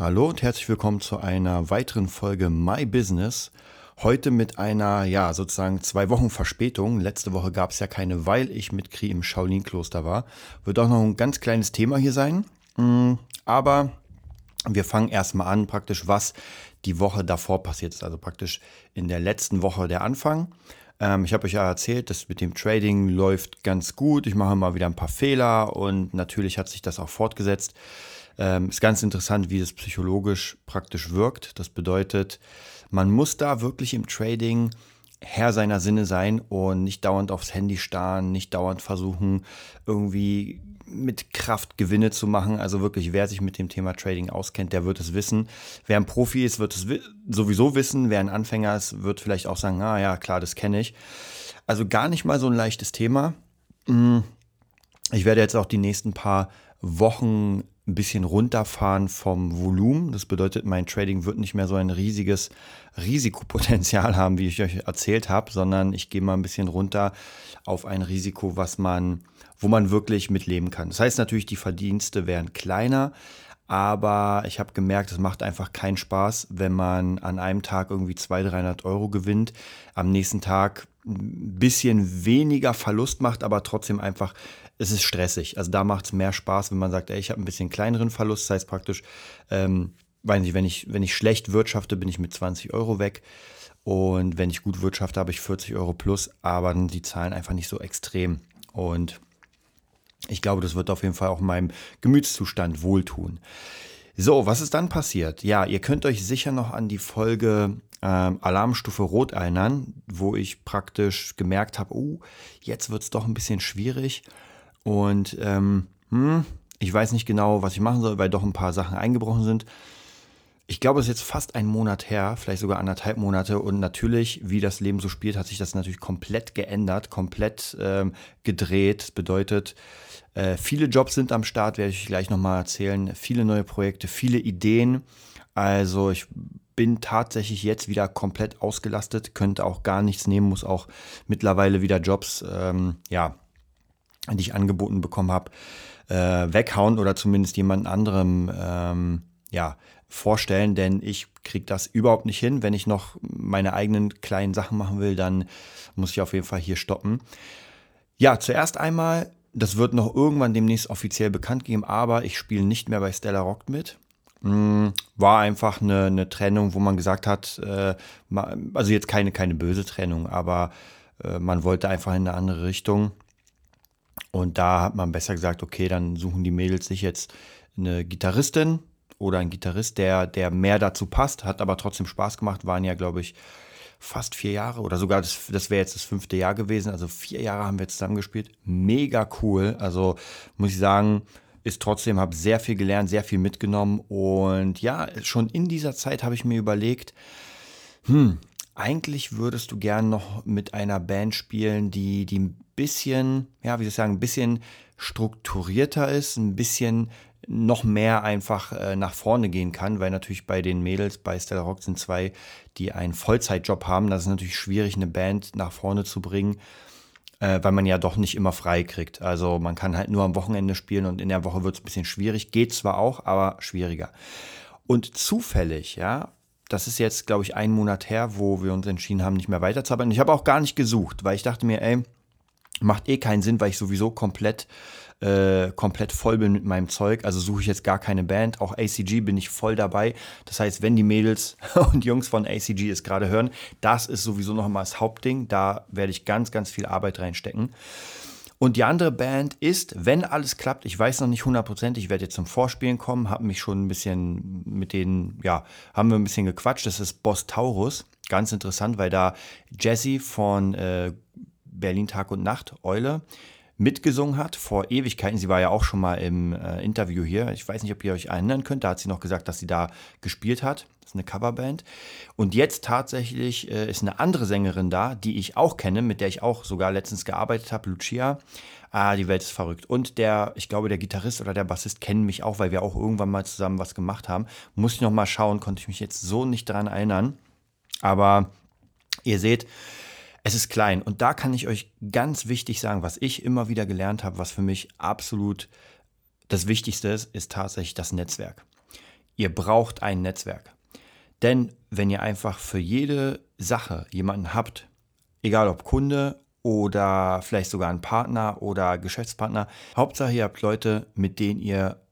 Hallo und herzlich willkommen zu einer weiteren Folge My Business. Heute mit einer, ja, sozusagen zwei Wochen Verspätung. Letzte Woche gab es ja keine, weil ich mit Kri im Shaolin-Kloster war. Wird auch noch ein ganz kleines Thema hier sein. Mm, aber wir fangen erstmal an, praktisch, was die Woche davor passiert ist. Also praktisch in der letzten Woche der Anfang. Ähm, ich habe euch ja erzählt, das mit dem Trading läuft ganz gut. Ich mache mal wieder ein paar Fehler und natürlich hat sich das auch fortgesetzt. Ähm, ist ganz interessant, wie das psychologisch praktisch wirkt. Das bedeutet, man muss da wirklich im Trading Herr seiner Sinne sein und nicht dauernd aufs Handy starren, nicht dauernd versuchen, irgendwie mit Kraft Gewinne zu machen. Also wirklich, wer sich mit dem Thema Trading auskennt, der wird es wissen. Wer ein Profi ist, wird es sowieso wissen. Wer ein Anfänger ist, wird vielleicht auch sagen, ah ja, klar, das kenne ich. Also gar nicht mal so ein leichtes Thema. Mm, ich werde jetzt auch die nächsten paar Wochen ein bisschen runterfahren vom Volumen. Das bedeutet, mein Trading wird nicht mehr so ein riesiges Risikopotenzial haben, wie ich euch erzählt habe, sondern ich gehe mal ein bisschen runter auf ein Risiko, was man, wo man wirklich mitleben kann. Das heißt natürlich, die Verdienste werden kleiner, aber ich habe gemerkt, es macht einfach keinen Spaß, wenn man an einem Tag irgendwie 200, 300 Euro gewinnt, am nächsten Tag ein bisschen weniger Verlust macht, aber trotzdem einfach es ist stressig. Also da macht es mehr Spaß, wenn man sagt, ey, ich habe ein bisschen kleineren Verlust. Das heißt praktisch, ähm, weiß nicht, wenn ich, wenn ich schlecht wirtschafte, bin ich mit 20 Euro weg. Und wenn ich gut wirtschafte, habe ich 40 Euro plus, aber dann die Zahlen einfach nicht so extrem. Und ich glaube, das wird auf jeden Fall auch meinem Gemütszustand wohltun. So, was ist dann passiert? Ja, ihr könnt euch sicher noch an die Folge ähm, Alarmstufe Rot erinnern, wo ich praktisch gemerkt habe, oh, jetzt wird es doch ein bisschen schwierig. Und ähm, hm, ich weiß nicht genau, was ich machen soll, weil doch ein paar Sachen eingebrochen sind. Ich glaube, es ist jetzt fast ein Monat her, vielleicht sogar anderthalb Monate. Und natürlich, wie das Leben so spielt, hat sich das natürlich komplett geändert, komplett ähm, gedreht. Das bedeutet, äh, viele Jobs sind am Start, werde ich gleich nochmal erzählen. Viele neue Projekte, viele Ideen. Also ich bin tatsächlich jetzt wieder komplett ausgelastet, könnte auch gar nichts nehmen, muss auch mittlerweile wieder Jobs, ähm, ja, die ich angeboten bekommen habe, äh, weghauen oder zumindest jemand anderem ähm, ja, vorstellen, denn ich kriege das überhaupt nicht hin. Wenn ich noch meine eigenen kleinen Sachen machen will, dann muss ich auf jeden Fall hier stoppen. Ja, zuerst einmal, das wird noch irgendwann demnächst offiziell bekannt geben, aber ich spiele nicht mehr bei Stella Rock mit. Hm, war einfach eine, eine, Trennung, wo man gesagt hat, äh, also jetzt keine, keine böse Trennung, aber äh, man wollte einfach in eine andere Richtung. Und da hat man besser gesagt, okay, dann suchen die Mädels sich jetzt eine Gitarristin oder einen Gitarrist, der, der mehr dazu passt, hat aber trotzdem Spaß gemacht, waren ja, glaube ich, fast vier Jahre oder sogar, das, das wäre jetzt das fünfte Jahr gewesen. Also vier Jahre haben wir zusammengespielt. Mega cool. Also muss ich sagen, ist trotzdem, habe sehr viel gelernt, sehr viel mitgenommen. Und ja, schon in dieser Zeit habe ich mir überlegt, hm, eigentlich würdest du gern noch mit einer Band spielen, die, die bisschen, ja, wie soll ich sagen, ein bisschen strukturierter ist, ein bisschen noch mehr einfach äh, nach vorne gehen kann, weil natürlich bei den Mädels bei Stella Rock sind zwei, die einen Vollzeitjob haben. Das ist natürlich schwierig, eine Band nach vorne zu bringen, äh, weil man ja doch nicht immer frei kriegt. Also man kann halt nur am Wochenende spielen und in der Woche wird es ein bisschen schwierig. Geht zwar auch, aber schwieriger. Und zufällig, ja, das ist jetzt, glaube ich, ein Monat her, wo wir uns entschieden haben, nicht mehr weiterzuarbeiten. Ich habe auch gar nicht gesucht, weil ich dachte mir, ey, macht eh keinen Sinn, weil ich sowieso komplett, äh, komplett voll bin mit meinem Zeug. Also suche ich jetzt gar keine Band. Auch ACG bin ich voll dabei. Das heißt, wenn die Mädels und Jungs von ACG es gerade hören, das ist sowieso noch mal das Hauptding. Da werde ich ganz, ganz viel Arbeit reinstecken. Und die andere Band ist, wenn alles klappt, ich weiß noch nicht hundertprozentig, ich werde jetzt zum Vorspielen kommen, habe mich schon ein bisschen mit denen, ja, haben wir ein bisschen gequatscht. Das ist Boss Taurus. Ganz interessant, weil da Jesse von äh, Berlin Tag und Nacht, Eule, mitgesungen hat vor Ewigkeiten. Sie war ja auch schon mal im äh, Interview hier. Ich weiß nicht, ob ihr euch erinnern könnt. Da hat sie noch gesagt, dass sie da gespielt hat. Das ist eine Coverband. Und jetzt tatsächlich äh, ist eine andere Sängerin da, die ich auch kenne, mit der ich auch sogar letztens gearbeitet habe, Lucia. Ah, die Welt ist verrückt. Und der, ich glaube, der Gitarrist oder der Bassist kennen mich auch, weil wir auch irgendwann mal zusammen was gemacht haben. Muss ich noch mal schauen, konnte ich mich jetzt so nicht daran erinnern. Aber ihr seht, es ist klein. Und da kann ich euch ganz wichtig sagen, was ich immer wieder gelernt habe, was für mich absolut das Wichtigste ist, ist tatsächlich das Netzwerk. ihr braucht ein Netzwerk. Denn wenn ihr einfach für jede Sache jemanden habt, egal ob Kunde oder vielleicht sogar ein Partner oder Geschäftspartner, Hauptsache ihr habt Leute, mit denen ihr,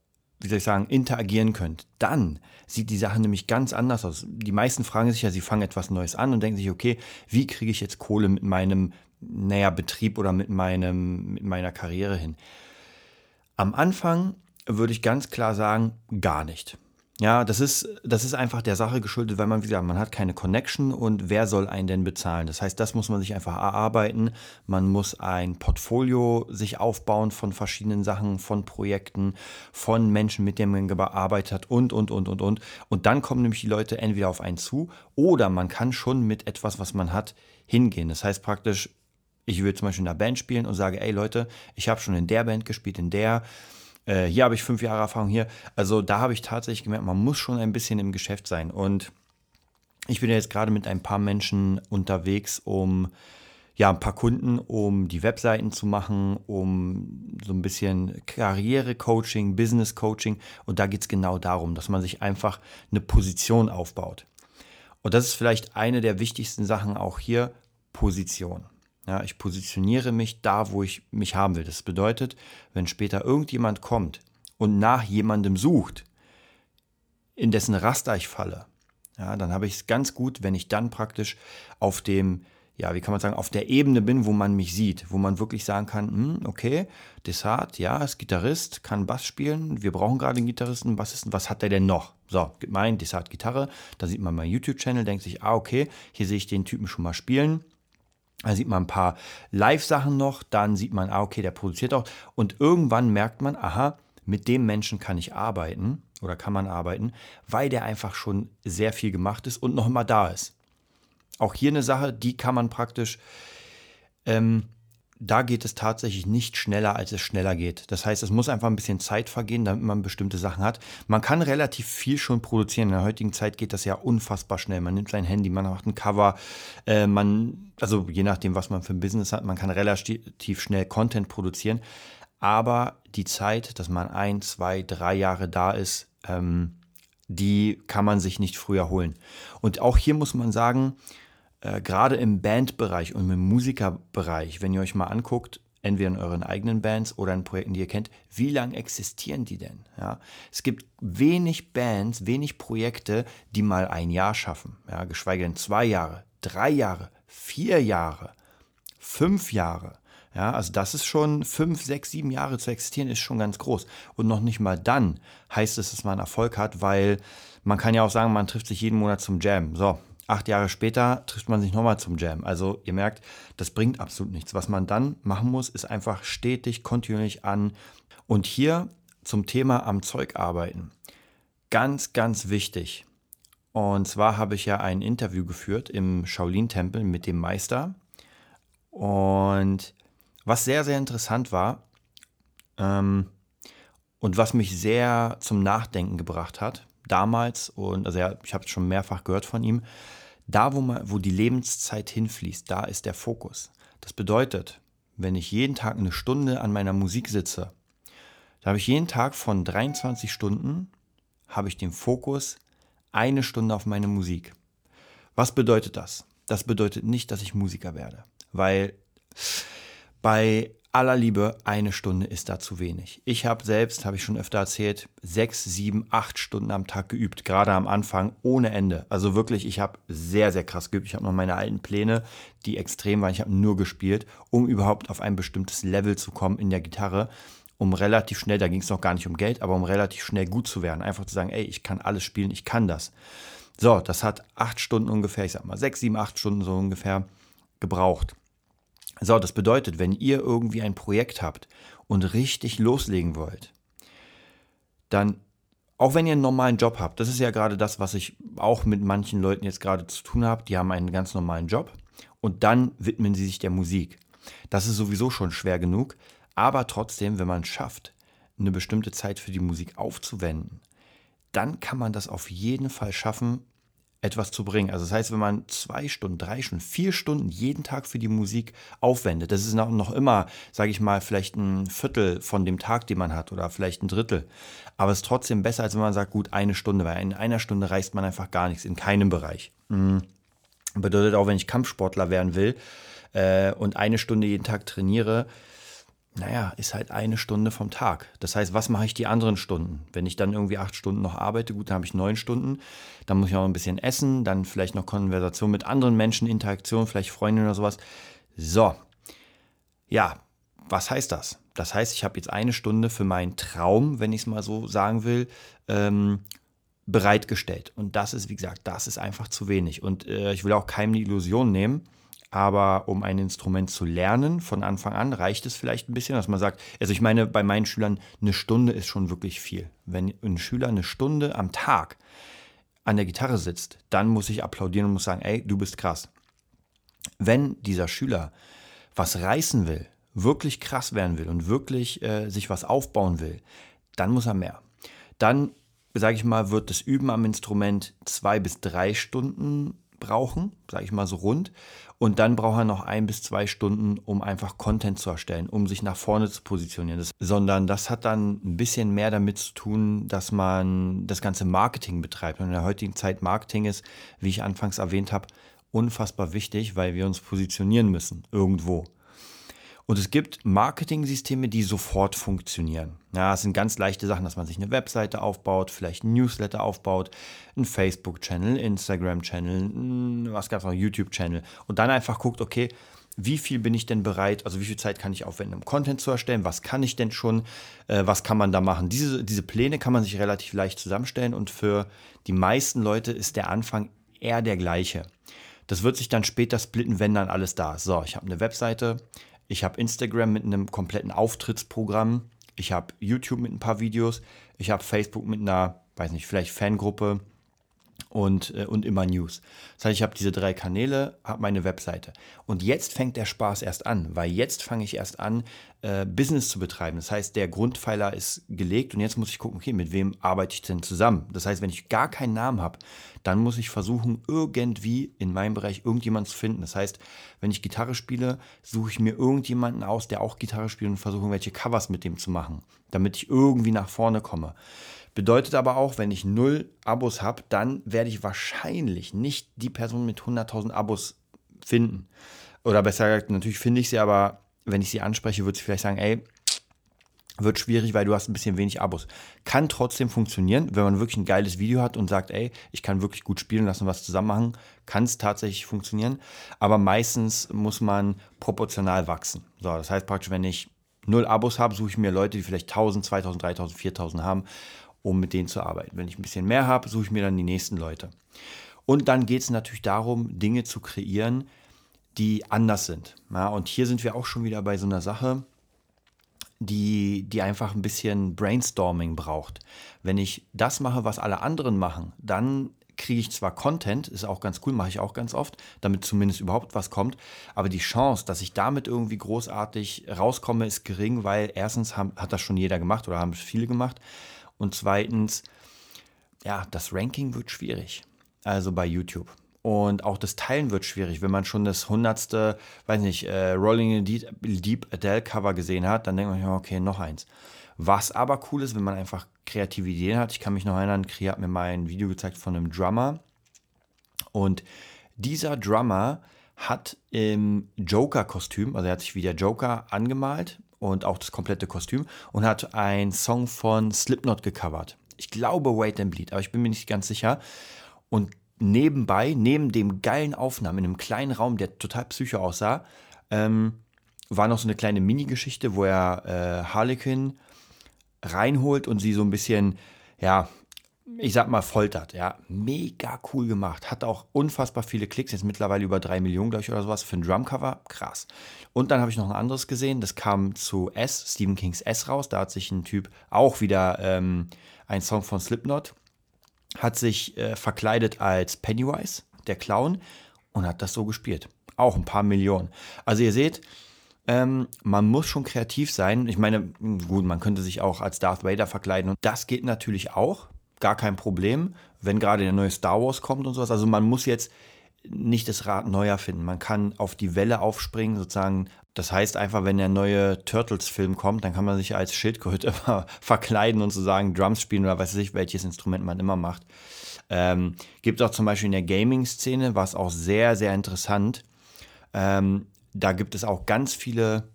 wie soll ich sagen, interagieren könnt, dann sieht die Sache nämlich ganz anders aus. Die meisten fragen sich ja, sie fangen etwas Neues an und denken sich, okay, wie kriege ich jetzt Kohle mit meinem, naja, Betrieb oder mit, meinem, mit meiner Karriere hin? Am Anfang würde ich ganz klar sagen, gar nicht. Ja, das ist, das ist einfach der Sache geschuldet, weil man, wie gesagt, man hat keine Connection und wer soll einen denn bezahlen? Das heißt, das muss man sich einfach erarbeiten. Man muss ein Portfolio sich aufbauen von verschiedenen Sachen, von Projekten, von Menschen, mit denen man gearbeitet hat und, und, und, und, und. Und dann kommen nämlich die Leute entweder auf einen zu oder man kann schon mit etwas, was man hat, hingehen. Das heißt praktisch, ich würde zum Beispiel in einer Band spielen und sage, ey Leute, ich habe schon in der Band gespielt, in der äh, hier habe ich fünf Jahre Erfahrung hier. Also da habe ich tatsächlich gemerkt, man muss schon ein bisschen im Geschäft sein. Und ich bin ja jetzt gerade mit ein paar Menschen unterwegs, um ja, ein paar Kunden, um die Webseiten zu machen, um so ein bisschen Karriere-Coaching, Business-Coaching. Und da geht es genau darum, dass man sich einfach eine Position aufbaut. Und das ist vielleicht eine der wichtigsten Sachen auch hier, Position. Ja, ich positioniere mich da, wo ich mich haben will. Das bedeutet, wenn später irgendjemand kommt und nach jemandem sucht, in dessen Raster ich falle, ja, dann habe ich es ganz gut, wenn ich dann praktisch auf dem, ja, wie kann man sagen, auf der Ebene bin, wo man mich sieht, wo man wirklich sagen kann, hm, okay, Desart, ja, ist Gitarrist, kann Bass spielen, wir brauchen gerade einen Gitarristen, Bassisten, was hat der denn noch? So, mein Desart Gitarre, da sieht man meinen YouTube-Channel, denkt sich, ah, okay, hier sehe ich den Typen schon mal spielen, da sieht man ein paar Live-Sachen noch, dann sieht man, ah, okay, der produziert auch. Und irgendwann merkt man, aha, mit dem Menschen kann ich arbeiten oder kann man arbeiten, weil der einfach schon sehr viel gemacht ist und noch immer da ist. Auch hier eine Sache, die kann man praktisch ähm, da geht es tatsächlich nicht schneller, als es schneller geht. Das heißt, es muss einfach ein bisschen Zeit vergehen, damit man bestimmte Sachen hat. Man kann relativ viel schon produzieren. In der heutigen Zeit geht das ja unfassbar schnell. Man nimmt sein Handy, man macht ein Cover, äh, man, also je nachdem, was man für ein Business hat, man kann relativ schnell Content produzieren. Aber die Zeit, dass man ein, zwei, drei Jahre da ist, ähm, die kann man sich nicht früher holen. Und auch hier muss man sagen, äh, gerade im Bandbereich und im Musikerbereich, wenn ihr euch mal anguckt, entweder in euren eigenen Bands oder in Projekten, die ihr kennt, wie lange existieren die denn? Ja, es gibt wenig Bands, wenig Projekte, die mal ein Jahr schaffen, ja, geschweige denn zwei Jahre, drei Jahre, vier Jahre, fünf Jahre. Ja, also das ist schon fünf, sechs, sieben Jahre zu existieren, ist schon ganz groß. Und noch nicht mal dann heißt es, dass man Erfolg hat, weil man kann ja auch sagen, man trifft sich jeden Monat zum Jam. So, Acht Jahre später trifft man sich nochmal zum Jam. Also ihr merkt, das bringt absolut nichts. Was man dann machen muss, ist einfach stetig, kontinuierlich an. Und hier zum Thema am Zeug arbeiten. Ganz, ganz wichtig. Und zwar habe ich ja ein Interview geführt im Shaolin-Tempel mit dem Meister. Und was sehr, sehr interessant war ähm, und was mich sehr zum Nachdenken gebracht hat, damals, und also ja, ich habe es schon mehrfach gehört von ihm, da, wo, man, wo die Lebenszeit hinfließt, da ist der Fokus. Das bedeutet, wenn ich jeden Tag eine Stunde an meiner Musik sitze, da habe ich jeden Tag von 23 Stunden, habe ich den Fokus eine Stunde auf meine Musik. Was bedeutet das? Das bedeutet nicht, dass ich Musiker werde, weil bei aller Liebe, eine Stunde ist da zu wenig. Ich habe selbst, habe ich schon öfter erzählt, sechs, sieben, acht Stunden am Tag geübt, gerade am Anfang, ohne Ende. Also wirklich, ich habe sehr, sehr krass geübt. Ich habe noch meine alten Pläne, die extrem waren. Ich habe nur gespielt, um überhaupt auf ein bestimmtes Level zu kommen in der Gitarre, um relativ schnell, da ging es noch gar nicht um Geld, aber um relativ schnell gut zu werden. Einfach zu sagen, ey, ich kann alles spielen, ich kann das. So, das hat acht Stunden ungefähr, ich sag mal sechs, sieben, acht Stunden so ungefähr gebraucht. So, das bedeutet, wenn ihr irgendwie ein Projekt habt und richtig loslegen wollt, dann, auch wenn ihr einen normalen Job habt, das ist ja gerade das, was ich auch mit manchen Leuten jetzt gerade zu tun habe, die haben einen ganz normalen Job und dann widmen sie sich der Musik. Das ist sowieso schon schwer genug, aber trotzdem, wenn man es schafft, eine bestimmte Zeit für die Musik aufzuwenden, dann kann man das auf jeden Fall schaffen, etwas zu bringen. Also das heißt, wenn man zwei Stunden, drei Stunden, vier Stunden jeden Tag für die Musik aufwendet, das ist noch, immer, sage ich mal, vielleicht ein Viertel von dem Tag, den man hat oder vielleicht ein Drittel. Aber es ist trotzdem besser, als wenn man sagt, gut, eine Stunde, weil in einer Stunde reißt man einfach gar nichts, in keinem Bereich. Mhm. Bedeutet auch, wenn ich Kampfsportler werden will äh, und eine Stunde jeden Tag trainiere, naja, ist halt eine Stunde vom Tag. Das heißt, was mache ich die anderen Stunden? Wenn ich dann irgendwie acht Stunden noch arbeite, gut, dann habe ich neun Stunden. Dann muss ich auch ein bisschen essen, dann vielleicht noch Konversation mit anderen Menschen, Interaktion, vielleicht Freundinnen oder sowas. So, ja, was heißt das? Das heißt, ich habe jetzt eine Stunde für meinen Traum, wenn ich es mal so sagen will, ähm, bereitgestellt. Und das ist, wie gesagt, das ist einfach zu wenig. Und äh, ich will auch keinem die Illusion nehmen, aber um ein Instrument zu lernen von Anfang an, reicht es vielleicht ein bisschen, dass man sagt, also ich meine, bei meinen Schülern, eine Stunde ist schon wirklich viel. Wenn ein Schüler eine Stunde am Tag an der Gitarre sitzt, dann muss ich applaudieren und muss sagen, ey, du bist krass. Wenn dieser Schüler was reißen will, wirklich krass werden will und wirklich äh, sich was aufbauen will, dann muss er mehr. Dann, sage ich mal, wird das Üben am Instrument zwei bis drei Stunden brauchen, sage ich mal so rund. Und dann braucht er noch ein bis zwei Stunden, um einfach Content zu erstellen, um sich nach vorne zu positionieren. Das, sondern das hat dann ein bisschen mehr damit zu tun, dass man das ganze Marketing betreibt. Und in der heutigen Zeit Marketing ist, wie ich anfangs erwähnt habe, unfassbar wichtig, weil wir uns positionieren müssen irgendwo. Und es gibt Marketing-Systeme, die sofort funktionieren. Ja, es sind ganz leichte Sachen, dass man sich eine Webseite aufbaut, vielleicht ein Newsletter aufbaut, ein Facebook-Channel, Instagram-Channel, was gab es noch, YouTube-Channel. Und dann einfach guckt, okay, wie viel bin ich denn bereit, also wie viel Zeit kann ich aufwenden, um Content zu erstellen, was kann ich denn schon, äh, was kann man da machen. Diese, diese Pläne kann man sich relativ leicht zusammenstellen und für die meisten Leute ist der Anfang eher der gleiche. Das wird sich dann später splitten, wenn dann alles da ist. So, ich habe eine Webseite, ich habe Instagram mit einem kompletten Auftrittsprogramm. Ich habe YouTube mit ein paar Videos. Ich habe Facebook mit einer, weiß nicht, vielleicht Fangruppe und, äh, und immer News. Das heißt, ich habe diese drei Kanäle, habe meine Webseite. Und jetzt fängt der Spaß erst an, weil jetzt fange ich erst an, äh, Business zu betreiben. Das heißt, der Grundpfeiler ist gelegt und jetzt muss ich gucken, okay, mit wem arbeite ich denn zusammen? Das heißt, wenn ich gar keinen Namen habe, dann muss ich versuchen, irgendwie in meinem Bereich irgendjemanden zu finden. Das heißt, wenn ich Gitarre spiele, suche ich mir irgendjemanden aus, der auch Gitarre spielt und versuche, irgendwelche Covers mit dem zu machen, damit ich irgendwie nach vorne komme. Bedeutet aber auch, wenn ich null Abos habe, dann werde ich wahrscheinlich nicht die Person mit 100.000 Abos finden. Oder besser gesagt, natürlich finde ich sie, aber wenn ich sie anspreche, würde sie vielleicht sagen, ey, wird schwierig, weil du hast ein bisschen wenig Abos. Kann trotzdem funktionieren, wenn man wirklich ein geiles Video hat und sagt, ey, ich kann wirklich gut spielen, lassen was zusammen machen, kann es tatsächlich funktionieren. Aber meistens muss man proportional wachsen. So, das heißt praktisch, wenn ich null Abos habe, suche ich mir Leute, die vielleicht 1000, 2000, 3000, 4000 haben um mit denen zu arbeiten. Wenn ich ein bisschen mehr habe, suche ich mir dann die nächsten Leute. Und dann geht es natürlich darum, Dinge zu kreieren, die anders sind. Ja, und hier sind wir auch schon wieder bei so einer Sache, die, die einfach ein bisschen Brainstorming braucht. Wenn ich das mache, was alle anderen machen, dann kriege ich zwar Content, ist auch ganz cool, mache ich auch ganz oft, damit zumindest überhaupt was kommt, aber die Chance, dass ich damit irgendwie großartig rauskomme, ist gering, weil erstens haben, hat das schon jeder gemacht oder haben es viele gemacht und zweitens, ja, das Ranking wird schwierig. Also bei YouTube. Und auch das Teilen wird schwierig. Wenn man schon das hundertste, weiß nicht, äh, Rolling Deep, Deep Adele Cover gesehen hat, dann denkt man, ja, okay, noch eins. Was aber cool ist, wenn man einfach kreative Ideen hat. Ich kann mich noch erinnern, Kri hat mir mal ein Video gezeigt von einem Drummer. Und dieser Drummer hat im Joker-Kostüm, also er hat sich wie der Joker angemalt und auch das komplette Kostüm und hat einen Song von Slipknot gecovert. Ich glaube Wait and Bleed, aber ich bin mir nicht ganz sicher. Und nebenbei, neben dem geilen Aufnahmen in einem kleinen Raum, der total psycho aussah, ähm, war noch so eine kleine Mini-Geschichte, wo er äh, Harlequin reinholt und sie so ein bisschen, ja, ich sag mal, foltert. Ja, mega cool gemacht. Hat auch unfassbar viele Klicks, jetzt mittlerweile über drei Millionen, glaube ich, oder sowas für ein Drumcover. Krass. Und dann habe ich noch ein anderes gesehen, das kam zu S, Stephen Kings S raus. Da hat sich ein Typ auch wieder ähm, ein Song von Slipknot, hat sich äh, verkleidet als Pennywise, der Clown, und hat das so gespielt. Auch ein paar Millionen. Also ihr seht, ähm, man muss schon kreativ sein. Ich meine, gut, man könnte sich auch als Darth Vader verkleiden und das geht natürlich auch gar kein Problem, wenn gerade der neue Star Wars kommt und sowas. Also man muss jetzt nicht das Rad neu erfinden. Man kann auf die Welle aufspringen, sozusagen. Das heißt einfach, wenn der neue Turtles-Film kommt, dann kann man sich als Schildkröte verkleiden und sozusagen Drums spielen oder weiß ich, welches Instrument man immer macht. Ähm, gibt auch zum Beispiel in der Gaming-Szene, was auch sehr, sehr interessant. Ähm, da gibt es auch ganz viele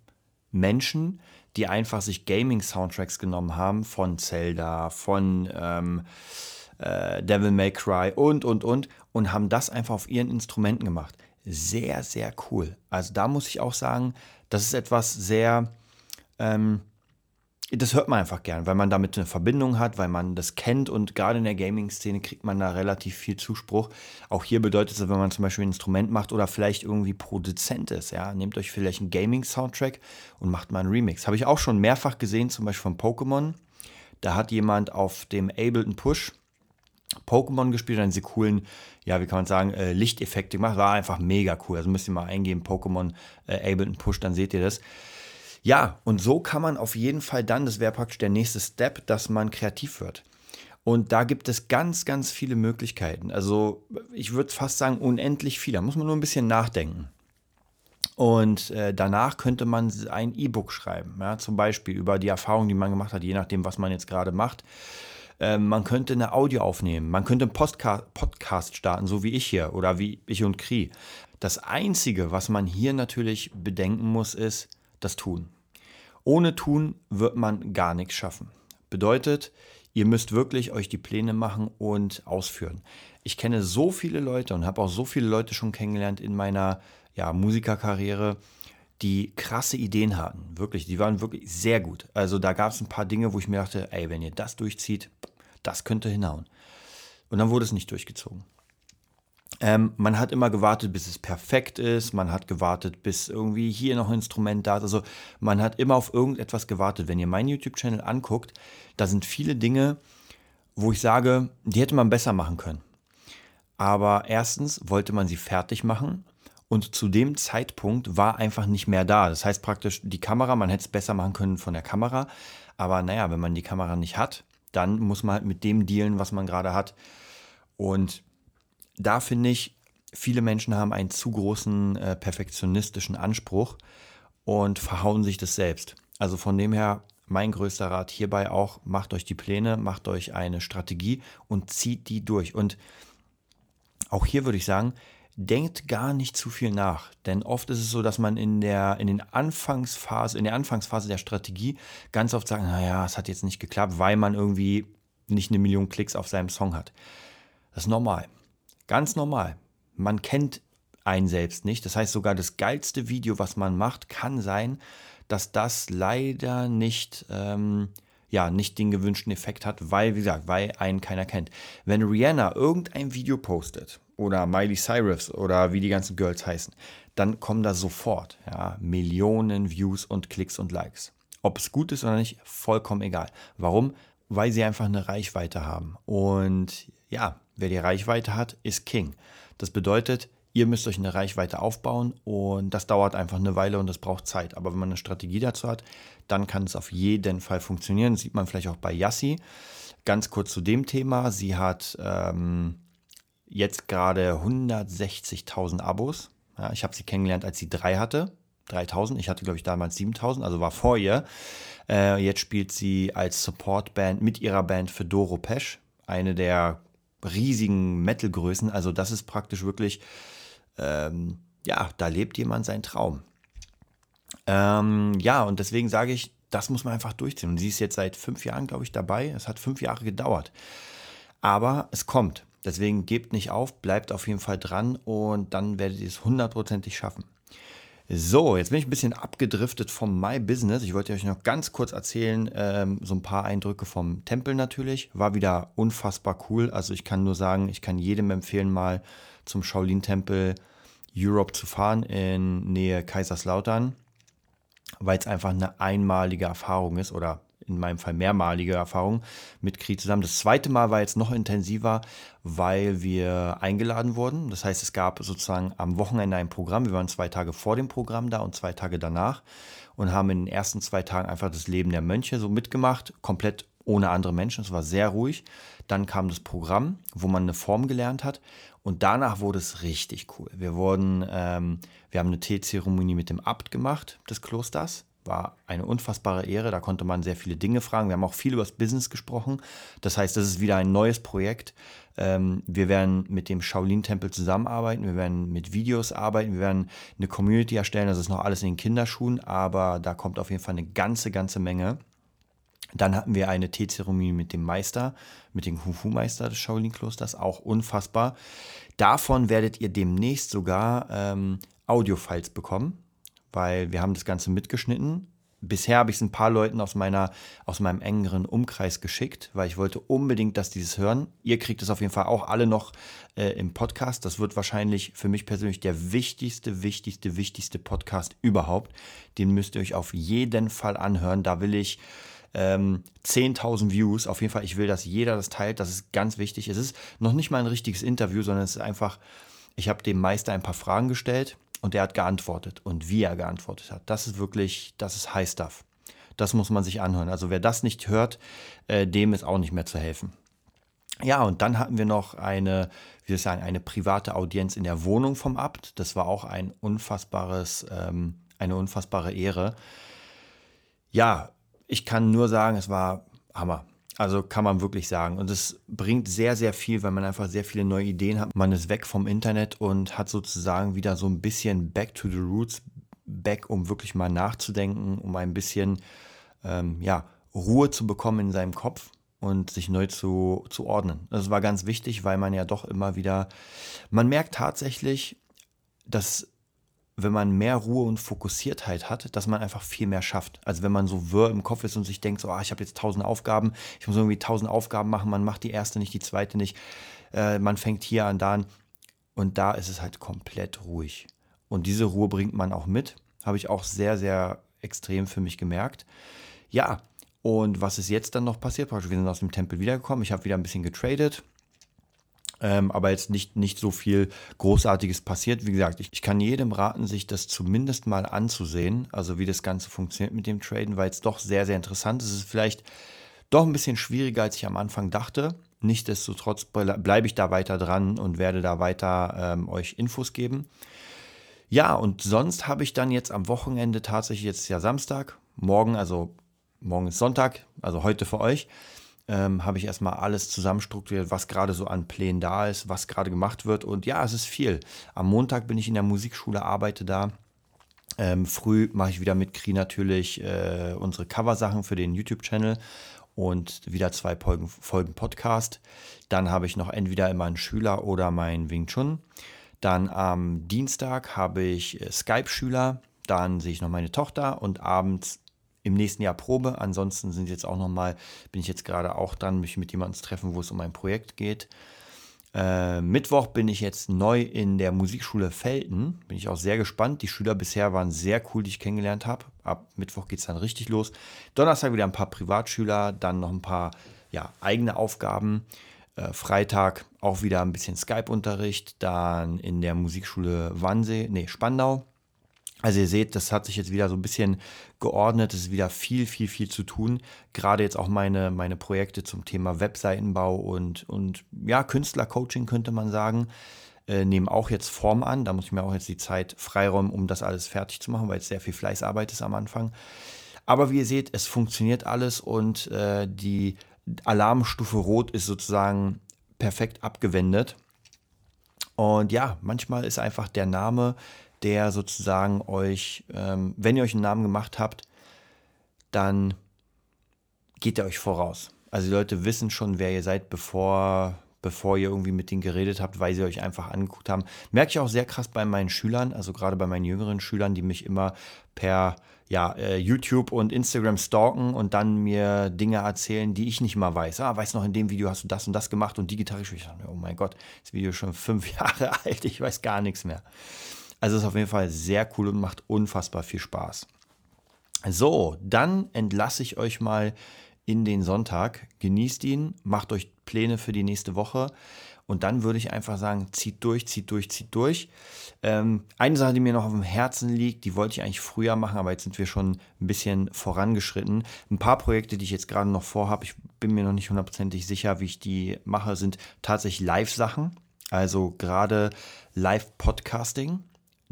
Menschen, die einfach sich Gaming-Soundtracks genommen haben von Zelda, von ähm, äh, Devil May Cry und, und, und und haben das einfach auf ihren Instrumenten gemacht. Sehr, sehr cool. Also da muss ich auch sagen, das ist etwas sehr, ähm, das hört man einfach gern, weil man damit eine Verbindung hat, weil man das kennt und gerade in der Gaming-Szene kriegt man da relativ viel Zuspruch. Auch hier bedeutet es, wenn man zum Beispiel ein Instrument macht oder vielleicht irgendwie Produzent ist, ja, nehmt euch vielleicht einen Gaming-Soundtrack und macht mal einen Remix. Habe ich auch schon mehrfach gesehen, zum Beispiel von Pokémon. Da hat jemand auf dem Ableton Push Pokémon gespielt, dann diese coolen, ja, wie kann man sagen, äh, Lichteffekte gemacht. War einfach mega cool. Also müsst ihr mal eingeben, Pokémon äh, Ableton Push, dann seht ihr das. Ja, und so kann man auf jeden Fall dann, das wäre praktisch der nächste Step, dass man kreativ wird. Und da gibt es ganz, ganz viele Möglichkeiten. Also ich würde fast sagen, unendlich viele. Da muss man nur ein bisschen nachdenken. Und äh, danach könnte man ein E-Book schreiben, ja, zum Beispiel über die Erfahrungen, die man gemacht hat, je nachdem, was man jetzt gerade macht. Äh, man könnte eine Audio aufnehmen, man könnte einen Postka Podcast starten, so wie ich hier oder wie ich und Kri. Das Einzige, was man hier natürlich bedenken muss, ist das Tun. Ohne Tun wird man gar nichts schaffen. Bedeutet, ihr müsst wirklich euch die Pläne machen und ausführen. Ich kenne so viele Leute und habe auch so viele Leute schon kennengelernt in meiner ja, Musikerkarriere, die krasse Ideen hatten. Wirklich, die waren wirklich sehr gut. Also da gab es ein paar Dinge, wo ich mir dachte, ey, wenn ihr das durchzieht, das könnte hinhauen. Und dann wurde es nicht durchgezogen. Ähm, man hat immer gewartet, bis es perfekt ist. Man hat gewartet, bis irgendwie hier noch ein Instrument da ist. Also man hat immer auf irgendetwas gewartet. Wenn ihr meinen YouTube-Channel anguckt, da sind viele Dinge, wo ich sage, die hätte man besser machen können. Aber erstens wollte man sie fertig machen und zu dem Zeitpunkt war einfach nicht mehr da. Das heißt praktisch, die Kamera, man hätte es besser machen können von der Kamera. Aber naja, wenn man die Kamera nicht hat, dann muss man halt mit dem dealen, was man gerade hat. Und da finde ich, viele Menschen haben einen zu großen äh, perfektionistischen Anspruch und verhauen sich das selbst. Also von dem her, mein größter Rat hierbei auch, macht euch die Pläne, macht euch eine Strategie und zieht die durch. Und auch hier würde ich sagen, denkt gar nicht zu viel nach. Denn oft ist es so, dass man in der, in den Anfangsphase, in der Anfangsphase der Strategie ganz oft sagt, naja, es hat jetzt nicht geklappt, weil man irgendwie nicht eine Million Klicks auf seinem Song hat. Das ist normal. Ganz normal. Man kennt einen selbst nicht. Das heißt, sogar das geilste Video, was man macht, kann sein, dass das leider nicht, ähm, ja, nicht den gewünschten Effekt hat, weil, wie gesagt, weil einen keiner kennt. Wenn Rihanna irgendein Video postet oder Miley Cyrus oder wie die ganzen Girls heißen, dann kommen da sofort ja, Millionen Views und Klicks und Likes. Ob es gut ist oder nicht, vollkommen egal. Warum? Weil sie einfach eine Reichweite haben. Und ja, wer die Reichweite hat, ist King. Das bedeutet, ihr müsst euch eine Reichweite aufbauen und das dauert einfach eine Weile und das braucht Zeit. Aber wenn man eine Strategie dazu hat, dann kann es auf jeden Fall funktionieren. Das sieht man vielleicht auch bei Yassi. Ganz kurz zu dem Thema. Sie hat ähm, jetzt gerade 160.000 Abos. Ja, ich habe sie kennengelernt, als sie drei hatte. 3000. Ich hatte, glaube ich, damals 7000, also war vor ihr. Äh, jetzt spielt sie als Supportband mit ihrer Band für Doro Pesch, eine der riesigen Metal-Größen. Also das ist praktisch wirklich, ähm, ja, da lebt jemand seinen Traum. Ähm, ja, und deswegen sage ich, das muss man einfach durchziehen. Und sie ist jetzt seit fünf Jahren, glaube ich, dabei. Es hat fünf Jahre gedauert. Aber es kommt. Deswegen gebt nicht auf, bleibt auf jeden Fall dran und dann werdet ihr es hundertprozentig schaffen. So, jetzt bin ich ein bisschen abgedriftet vom My Business. Ich wollte euch noch ganz kurz erzählen, ähm, so ein paar Eindrücke vom Tempel natürlich. War wieder unfassbar cool. Also ich kann nur sagen, ich kann jedem empfehlen, mal zum Shaolin-Tempel Europe zu fahren in Nähe Kaiserslautern, weil es einfach eine einmalige Erfahrung ist oder in meinem Fall mehrmalige Erfahrung mit Kri zusammen. Das zweite Mal war jetzt noch intensiver, weil wir eingeladen wurden. Das heißt, es gab sozusagen am Wochenende ein Programm. Wir waren zwei Tage vor dem Programm da und zwei Tage danach und haben in den ersten zwei Tagen einfach das Leben der Mönche so mitgemacht, komplett ohne andere Menschen. Es war sehr ruhig. Dann kam das Programm, wo man eine Form gelernt hat. Und danach wurde es richtig cool. Wir wurden, ähm, wir haben eine Teezeremonie mit dem Abt gemacht des Klosters. War eine unfassbare Ehre. Da konnte man sehr viele Dinge fragen. Wir haben auch viel über das Business gesprochen. Das heißt, das ist wieder ein neues Projekt. Ähm, wir werden mit dem Shaolin-Tempel zusammenarbeiten. Wir werden mit Videos arbeiten. Wir werden eine Community erstellen. Das ist noch alles in den Kinderschuhen, aber da kommt auf jeden Fall eine ganze, ganze Menge. Dann hatten wir eine Teezeremonie mit dem Meister, mit dem Hufu-Meister des Shaolin-Klosters, auch unfassbar. Davon werdet ihr demnächst sogar ähm, Audio-Files bekommen, weil wir haben das Ganze mitgeschnitten. Bisher habe ich es ein paar Leuten aus, meiner, aus meinem engeren Umkreis geschickt, weil ich wollte unbedingt, dass die es hören. Ihr kriegt es auf jeden Fall auch alle noch äh, im Podcast. Das wird wahrscheinlich für mich persönlich der wichtigste, wichtigste, wichtigste Podcast überhaupt. Den müsst ihr euch auf jeden Fall anhören. Da will ich ähm, 10.000 Views. Auf jeden Fall, ich will, dass jeder das teilt. Das ist ganz wichtig. Es ist noch nicht mal ein richtiges Interview, sondern es ist einfach, ich habe dem Meister ein paar Fragen gestellt und er hat geantwortet. Und wie er geantwortet hat, das ist wirklich, das ist High Stuff. Das muss man sich anhören. Also wer das nicht hört, äh, dem ist auch nicht mehr zu helfen. Ja, und dann hatten wir noch eine, wie soll ich sagen, eine private Audienz in der Wohnung vom Abt. Das war auch ein unfassbares, ähm, eine unfassbare Ehre. Ja, ich kann nur sagen, es war Hammer. Also kann man wirklich sagen. Und es bringt sehr, sehr viel, weil man einfach sehr viele neue Ideen hat. Man ist weg vom Internet und hat sozusagen wieder so ein bisschen back to the roots, back, um wirklich mal nachzudenken, um ein bisschen ähm, ja, Ruhe zu bekommen in seinem Kopf und sich neu zu, zu ordnen. Das war ganz wichtig, weil man ja doch immer wieder, man merkt tatsächlich, dass wenn man mehr Ruhe und Fokussiertheit hat, dass man einfach viel mehr schafft. Also wenn man so wirr im Kopf ist und sich denkt, so, ah, ich habe jetzt tausend Aufgaben, ich muss irgendwie tausend Aufgaben machen, man macht die erste nicht, die zweite nicht, äh, man fängt hier an, da an und da ist es halt komplett ruhig. Und diese Ruhe bringt man auch mit, habe ich auch sehr, sehr extrem für mich gemerkt. Ja, und was ist jetzt dann noch passiert? Wir sind aus dem Tempel wiedergekommen, ich habe wieder ein bisschen getradet, ähm, aber jetzt nicht, nicht so viel Großartiges passiert. Wie gesagt, ich, ich, kann jedem raten, sich das zumindest mal anzusehen, also wie das Ganze funktioniert mit dem Traden, weil es doch sehr, sehr interessant ist. Es ist vielleicht doch ein bisschen schwieriger, als ich am Anfang dachte. Nichtsdestotrotz bleibe ich da weiter dran und werde da weiter ähm, euch Infos geben. Ja, und sonst habe ich dann jetzt am Wochenende tatsächlich, jetzt ist ja Samstag, morgen, also morgen ist Sonntag, also heute für euch, ähm, habe ich erstmal alles zusammenstrukturiert, was gerade so an Plänen da ist, was gerade gemacht wird. Und ja, es ist viel. Am Montag bin ich in der Musikschule, arbeite da. Ähm, früh mache ich wieder mit Kri natürlich äh, unsere Coversachen für den YouTube-Channel und wieder zwei Folgen, Folgen Podcast. Dann habe ich noch entweder immer einen Schüler oder meinen Wing Chun. Dann am Dienstag habe ich äh, Skype-Schüler. Dann sehe ich noch meine Tochter und abends im nächsten Jahr Probe. Ansonsten sind jetzt auch noch mal, bin ich jetzt gerade auch dran, mich mit jemandem zu treffen, wo es um ein Projekt geht. Äh, Mittwoch bin ich jetzt neu in der Musikschule Felten. Bin ich auch sehr gespannt. Die Schüler bisher waren sehr cool, die ich kennengelernt habe. Ab Mittwoch geht es dann richtig los. Donnerstag wieder ein paar Privatschüler, dann noch ein paar ja, eigene Aufgaben. Äh, Freitag auch wieder ein bisschen Skype-Unterricht. Dann in der Musikschule Wannsee, nee, Spandau also ihr seht, das hat sich jetzt wieder so ein bisschen geordnet, es ist wieder viel, viel, viel zu tun. Gerade jetzt auch meine, meine Projekte zum Thema Webseitenbau und, und ja, Künstlercoaching könnte man sagen, äh, nehmen auch jetzt Form an. Da muss ich mir auch jetzt die Zeit freiräumen, um das alles fertig zu machen, weil es sehr viel Fleißarbeit ist am Anfang. Aber wie ihr seht, es funktioniert alles und äh, die Alarmstufe Rot ist sozusagen perfekt abgewendet. Und ja, manchmal ist einfach der Name der sozusagen euch, ähm, wenn ihr euch einen Namen gemacht habt, dann geht er euch voraus. Also die Leute wissen schon, wer ihr seid, bevor, bevor ihr irgendwie mit denen geredet habt, weil sie euch einfach angeguckt haben. Merke ich auch sehr krass bei meinen Schülern, also gerade bei meinen jüngeren Schülern, die mich immer per ja, äh, YouTube und Instagram stalken und dann mir Dinge erzählen, die ich nicht mal weiß. Ah, weißt noch, in dem Video hast du das und das gemacht und die Gitarre. Ich dachte, oh mein Gott, das Video ist schon fünf Jahre alt, ich weiß gar nichts mehr. Also ist auf jeden Fall sehr cool und macht unfassbar viel Spaß. So, dann entlasse ich euch mal in den Sonntag. Genießt ihn, macht euch Pläne für die nächste Woche. Und dann würde ich einfach sagen, zieht durch, zieht durch, zieht durch. Ähm, eine Sache, die mir noch auf dem Herzen liegt, die wollte ich eigentlich früher machen, aber jetzt sind wir schon ein bisschen vorangeschritten. Ein paar Projekte, die ich jetzt gerade noch vorhabe, ich bin mir noch nicht hundertprozentig sicher, wie ich die mache, sind tatsächlich Live-Sachen. Also gerade Live-Podcasting,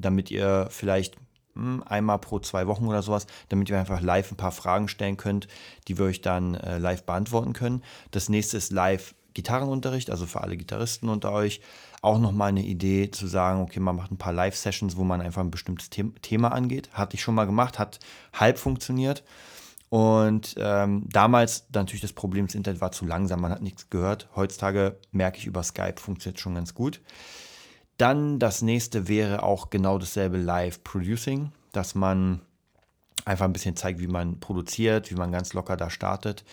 damit ihr vielleicht hm, einmal pro zwei Wochen oder sowas, damit ihr einfach live ein paar Fragen stellen könnt, die wir euch dann äh, live beantworten können. Das nächste ist live Gitarrenunterricht, also für alle Gitarristen unter euch, auch nochmal eine Idee zu sagen, okay, man macht ein paar Live-Sessions, wo man einfach ein bestimmtes Thema angeht. Hatte ich schon mal gemacht, hat halb funktioniert. Und ähm, damals natürlich das Problem, das Internet war zu langsam, man hat nichts gehört. Heutzutage merke ich über Skype, funktioniert schon ganz gut. Dann das nächste wäre auch genau dasselbe Live-Producing, dass man einfach ein bisschen zeigt, wie man produziert, wie man ganz locker da startet.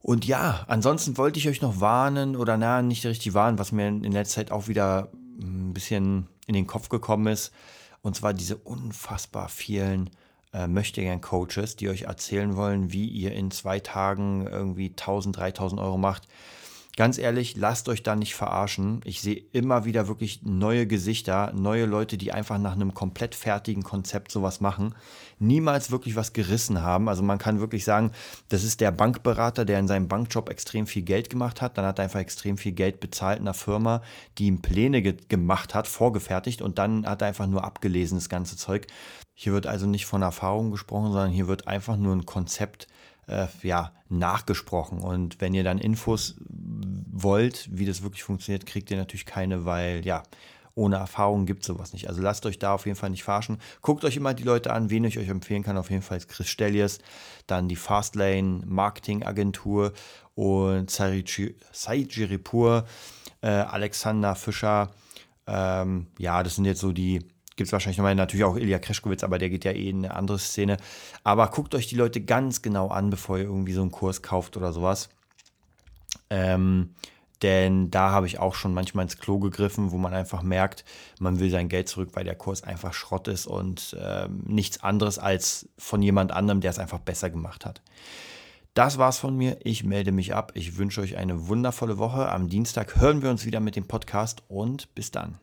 Und ja, ansonsten wollte ich euch noch warnen oder na, nicht richtig warnen, was mir in letzter Zeit auch wieder ein bisschen in den Kopf gekommen ist. Und zwar diese unfassbar vielen äh, Möchtegern-Coaches, die euch erzählen wollen, wie ihr in zwei Tagen irgendwie 1000, 3000 Euro macht ganz ehrlich, lasst euch da nicht verarschen. Ich sehe immer wieder wirklich neue Gesichter, neue Leute, die einfach nach einem komplett fertigen Konzept sowas machen, niemals wirklich was gerissen haben. Also man kann wirklich sagen, das ist der Bankberater, der in seinem Bankjob extrem viel Geld gemacht hat. Dann hat er einfach extrem viel Geld bezahlt einer Firma, die ihm Pläne ge gemacht hat, vorgefertigt und dann hat er einfach nur abgelesen, das ganze Zeug. Hier wird also nicht von Erfahrung gesprochen, sondern hier wird einfach nur ein Konzept äh, ja, nachgesprochen. Und wenn ihr dann Infos wollt, wie das wirklich funktioniert, kriegt ihr natürlich keine, weil ja, ohne Erfahrung gibt sowas nicht. Also lasst euch da auf jeden Fall nicht verarschen. Guckt euch immer die Leute an, wen ich euch empfehlen kann. Auf jeden Fall ist Chris Stellies, dann die Fastlane Marketing Agentur und Saijiripur, äh, Alexander Fischer. Ähm, ja, das sind jetzt so die gibt es wahrscheinlich nochmal natürlich auch Ilya Kreschkowitz, aber der geht ja eh in eine andere Szene. Aber guckt euch die Leute ganz genau an, bevor ihr irgendwie so einen Kurs kauft oder sowas. Ähm, denn da habe ich auch schon manchmal ins Klo gegriffen, wo man einfach merkt, man will sein Geld zurück, weil der Kurs einfach Schrott ist und ähm, nichts anderes als von jemand anderem, der es einfach besser gemacht hat. Das war's von mir. Ich melde mich ab. Ich wünsche euch eine wundervolle Woche. Am Dienstag hören wir uns wieder mit dem Podcast und bis dann.